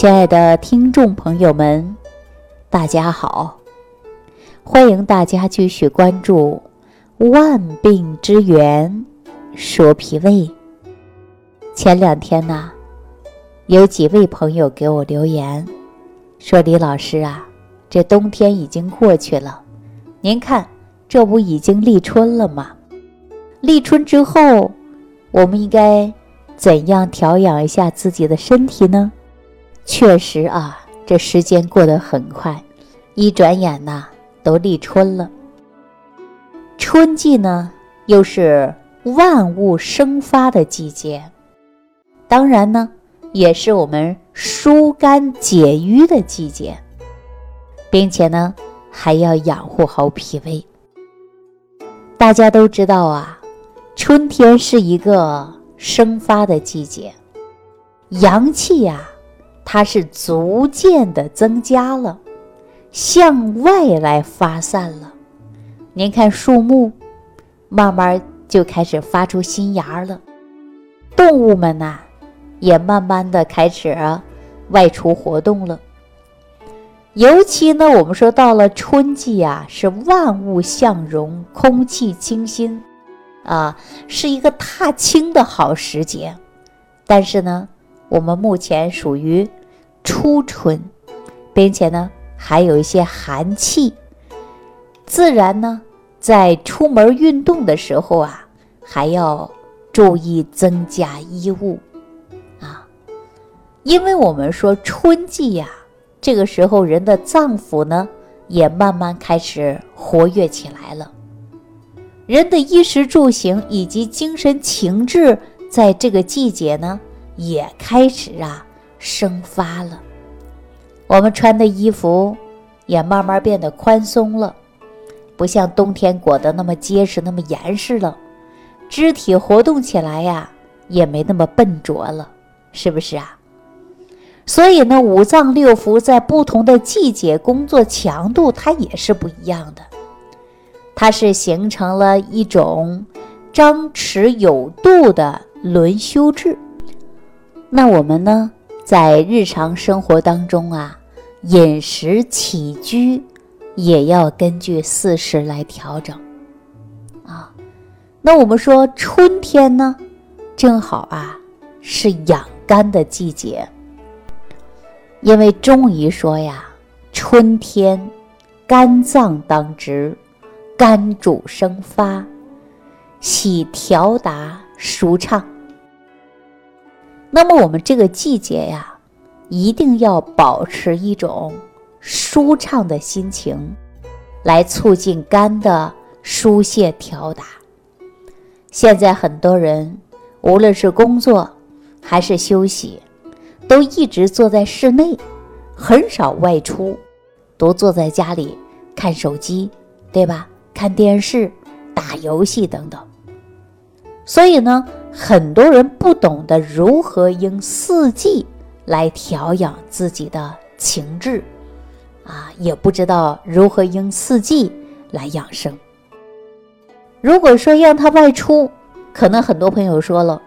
亲爱的听众朋友们，大家好！欢迎大家继续关注《万病之源说脾胃》。前两天呢，有几位朋友给我留言说：“李老师啊，这冬天已经过去了，您看，这不已经立春了吗？立春之后，我们应该怎样调养一下自己的身体呢？”确实啊，这时间过得很快，一转眼呐，都立春了。春季呢，又是万物生发的季节，当然呢，也是我们疏肝解郁的季节，并且呢，还要养护好脾胃。大家都知道啊，春天是一个生发的季节，阳气呀。它是逐渐的增加了，向外来发散了。您看树木，慢慢就开始发出新芽了。动物们呐，也慢慢的开始外出活动了。尤其呢，我们说到了春季啊，是万物向荣，空气清新，啊，是一个踏青的好时节。但是呢，我们目前属于。初春，并且呢，还有一些寒气，自然呢，在出门运动的时候啊，还要注意增加衣物啊，因为我们说春季呀，这个时候人的脏腑呢，也慢慢开始活跃起来了，人的衣食住行以及精神情志，在这个季节呢，也开始啊。生发了，我们穿的衣服也慢慢变得宽松了，不像冬天裹得那么结实、那么严实了。肢体活动起来呀，也没那么笨拙了，是不是啊？所以呢，五脏六腑在不同的季节工作强度，它也是不一样的。它是形成了一种张弛有度的轮休制。那我们呢？在日常生活当中啊，饮食起居也要根据四时来调整啊。那我们说春天呢，正好啊是养肝的季节，因为中医说呀，春天肝脏当值，肝主生发，喜调达舒畅。那么我们这个季节呀，一定要保持一种舒畅的心情，来促进肝的疏泄调达。现在很多人无论是工作还是休息，都一直坐在室内，很少外出，都坐在家里看手机，对吧？看电视、打游戏等等。所以呢。很多人不懂得如何应四季来调养自己的情志，啊，也不知道如何应四季来养生。如果说让他外出，可能很多朋友说了，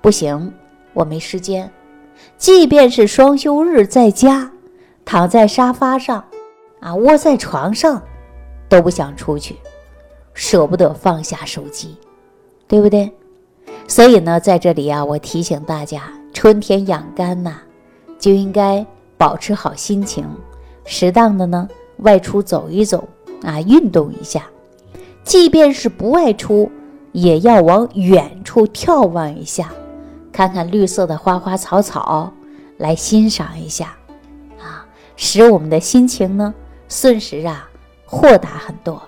不行，我没时间。即便是双休日在家，躺在沙发上，啊，窝在床上，都不想出去，舍不得放下手机，对不对？所以呢，在这里啊，我提醒大家，春天养肝呐，就应该保持好心情，适当的呢外出走一走啊，运动一下。即便是不外出，也要往远处眺望一下，看看绿色的花花草草，来欣赏一下啊，使我们的心情呢，瞬时啊豁达很多，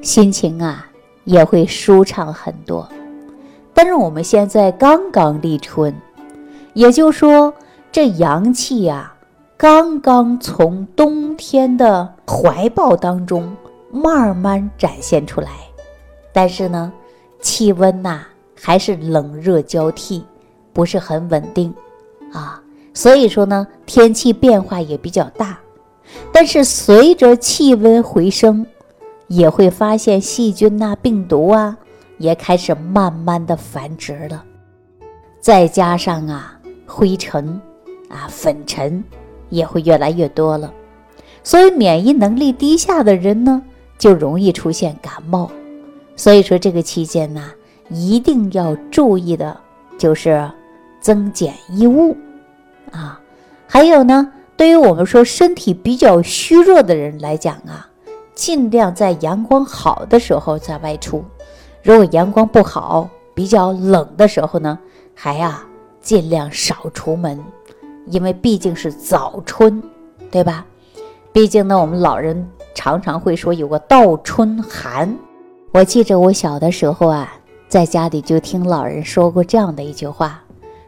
心情啊也会舒畅很多。但是我们现在刚刚立春，也就是说，这阳气呀，刚刚从冬天的怀抱当中慢慢展现出来。但是呢，气温呐还是冷热交替，不是很稳定啊。所以说呢，天气变化也比较大。但是随着气温回升，也会发现细菌呐、病毒啊。也开始慢慢的繁殖了，再加上啊灰尘啊粉尘也会越来越多了。所以免疫能力低下的人呢，就容易出现感冒。所以说这个期间呢，一定要注意的就是增减衣物啊。还有呢，对于我们说身体比较虚弱的人来讲啊，尽量在阳光好的时候再外出。如果阳光不好，比较冷的时候呢，还呀尽量少出门，因为毕竟是早春，对吧？毕竟呢，我们老人常常会说有个倒春寒。我记着我小的时候啊，在家里就听老人说过这样的一句话，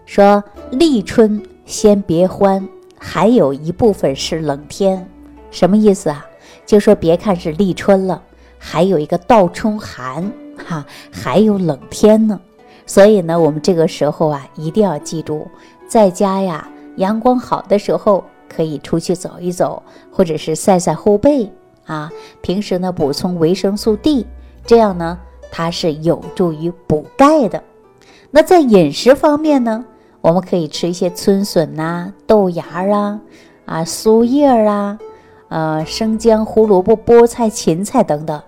说立春先别欢，还有一部分是冷天。什么意思啊？就说别看是立春了，还有一个倒春寒，哈，还有冷天呢。所以呢，我们这个时候啊，一定要记住，在家呀，阳光好的时候。可以出去走一走，或者是晒晒后背啊。平时呢，补充维生素 D，这样呢，它是有助于补钙的。那在饮食方面呢，我们可以吃一些春笋呐、豆芽啊、啊苏叶啊、呃生姜、胡萝卜、菠菜、芹菜等等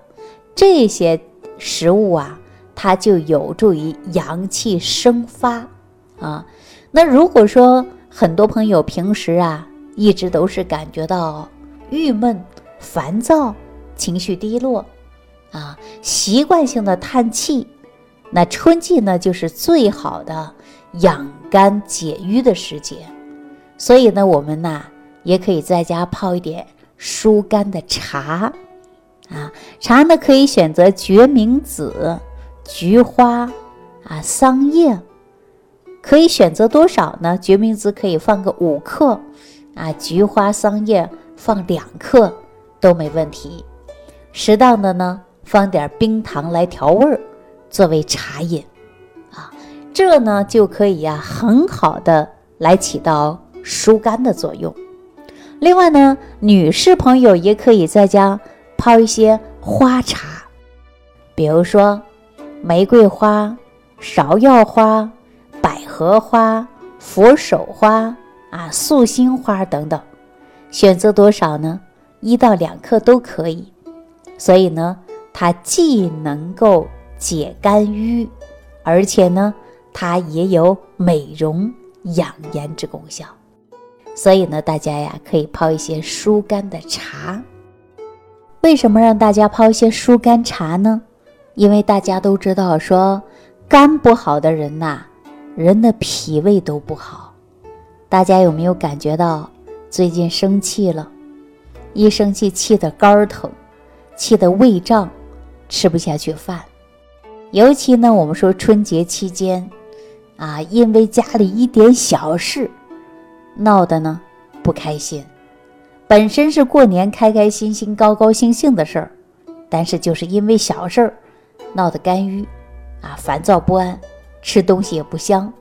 这些食物啊，它就有助于阳气生发啊。那如果说很多朋友平时啊，一直都是感觉到郁闷、烦躁、情绪低落，啊，习惯性的叹气。那春季呢，就是最好的养肝解郁的时节。所以呢，我们呢也可以在家泡一点疏肝的茶，啊，茶呢可以选择决明子、菊花、啊桑叶，可以选择多少呢？决明子可以放个五克。啊，菊花、桑叶放两克都没问题。适当的呢，放点冰糖来调味儿，作为茶饮。啊，这呢就可以呀，很好的来起到疏肝的作用。另外呢，女士朋友也可以在家泡一些花茶，比如说玫瑰花、芍药花、百合花、佛手花。啊，素心花等等，选择多少呢？一到两克都可以。所以呢，它既能够解肝郁，而且呢，它也有美容养颜之功效。所以呢，大家呀可以泡一些疏肝的茶。为什么让大家泡一些疏肝茶呢？因为大家都知道，说肝不好的人呐，人的脾胃都不好。大家有没有感觉到最近生气了？一生气气得肝疼，气得胃胀，吃不下去饭。尤其呢，我们说春节期间，啊，因为家里一点小事闹得呢不开心。本身是过年开开心心、高高兴兴的事儿，但是就是因为小事儿闹得肝郁，啊，烦躁不安，吃东西也不香，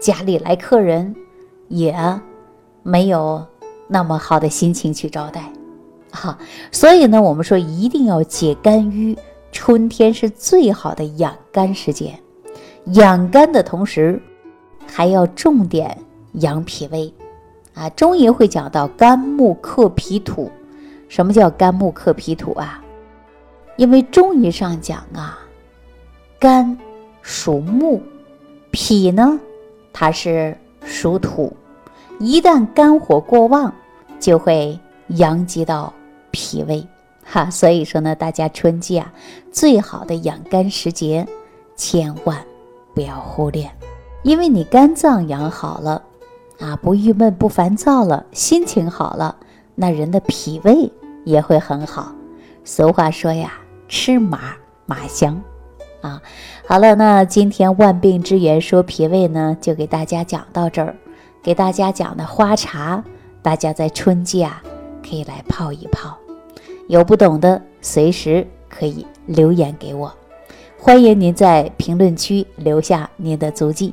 家里来客人。也没有那么好的心情去招待，哈，所以呢，我们说一定要解肝郁，春天是最好的养肝时节。养肝的同时，还要重点养脾胃，啊，中医会讲到肝木克脾土。什么叫肝木克脾土啊？因为中医上讲啊，肝属木，脾呢，它是。属土，一旦肝火过旺，就会阳极到脾胃，哈。所以说呢，大家春季啊，最好的养肝时节，千万不要忽略，因为你肝脏养好了，啊，不郁闷不烦躁了，心情好了，那人的脾胃也会很好。俗话说呀，吃麻麻香。啊，好了，那今天万病之源说脾胃呢，就给大家讲到这儿。给大家讲的花茶，大家在春季啊可以来泡一泡。有不懂的，随时可以留言给我。欢迎您在评论区留下您的足迹。